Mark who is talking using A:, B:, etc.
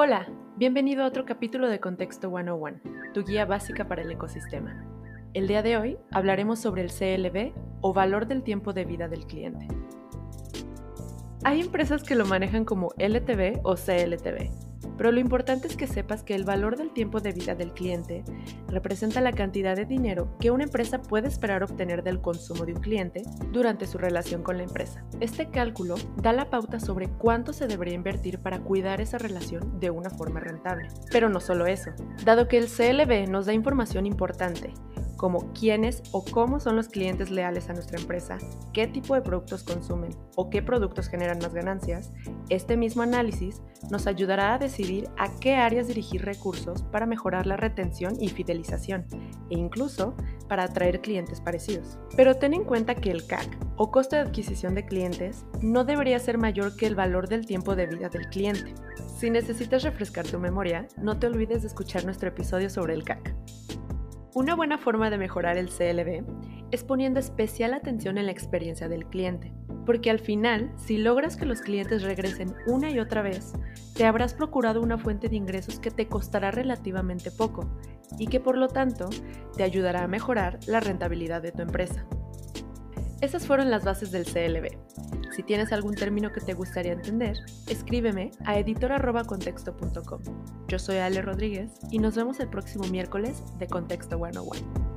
A: Hola, bienvenido a otro capítulo de Contexto 101, tu guía básica para el ecosistema. El día de hoy hablaremos sobre el CLV o valor del tiempo de vida del cliente. Hay empresas que lo manejan como LTV o CLTV, pero lo importante es que sepas que el valor del tiempo de vida del cliente representa la cantidad de dinero que una empresa puede esperar obtener del consumo de un cliente durante su relación con la empresa. Este cálculo da la pauta sobre cuánto se debería invertir para cuidar esa relación de una forma rentable. Pero no solo eso, dado que el CLV nos da información importante como quiénes o cómo son los clientes leales a nuestra empresa, qué tipo de productos consumen o qué productos generan más ganancias, este mismo análisis nos ayudará a decidir a qué áreas dirigir recursos para mejorar la retención y fidelización, e incluso para atraer clientes parecidos. Pero ten en cuenta que el CAC, o coste de adquisición de clientes, no debería ser mayor que el valor del tiempo de vida del cliente. Si necesitas refrescar tu memoria, no te olvides de escuchar nuestro episodio sobre el CAC. Una buena forma de mejorar el CLV es poniendo especial atención en la experiencia del cliente, porque al final, si logras que los clientes regresen una y otra vez, te habrás procurado una fuente de ingresos que te costará relativamente poco y que por lo tanto te ayudará a mejorar la rentabilidad de tu empresa. Esas fueron las bases del CLV. Si tienes algún término que te gustaría entender, escríbeme a editor.contexto.com. Yo soy Ale Rodríguez y nos vemos el próximo miércoles de Contexto 101.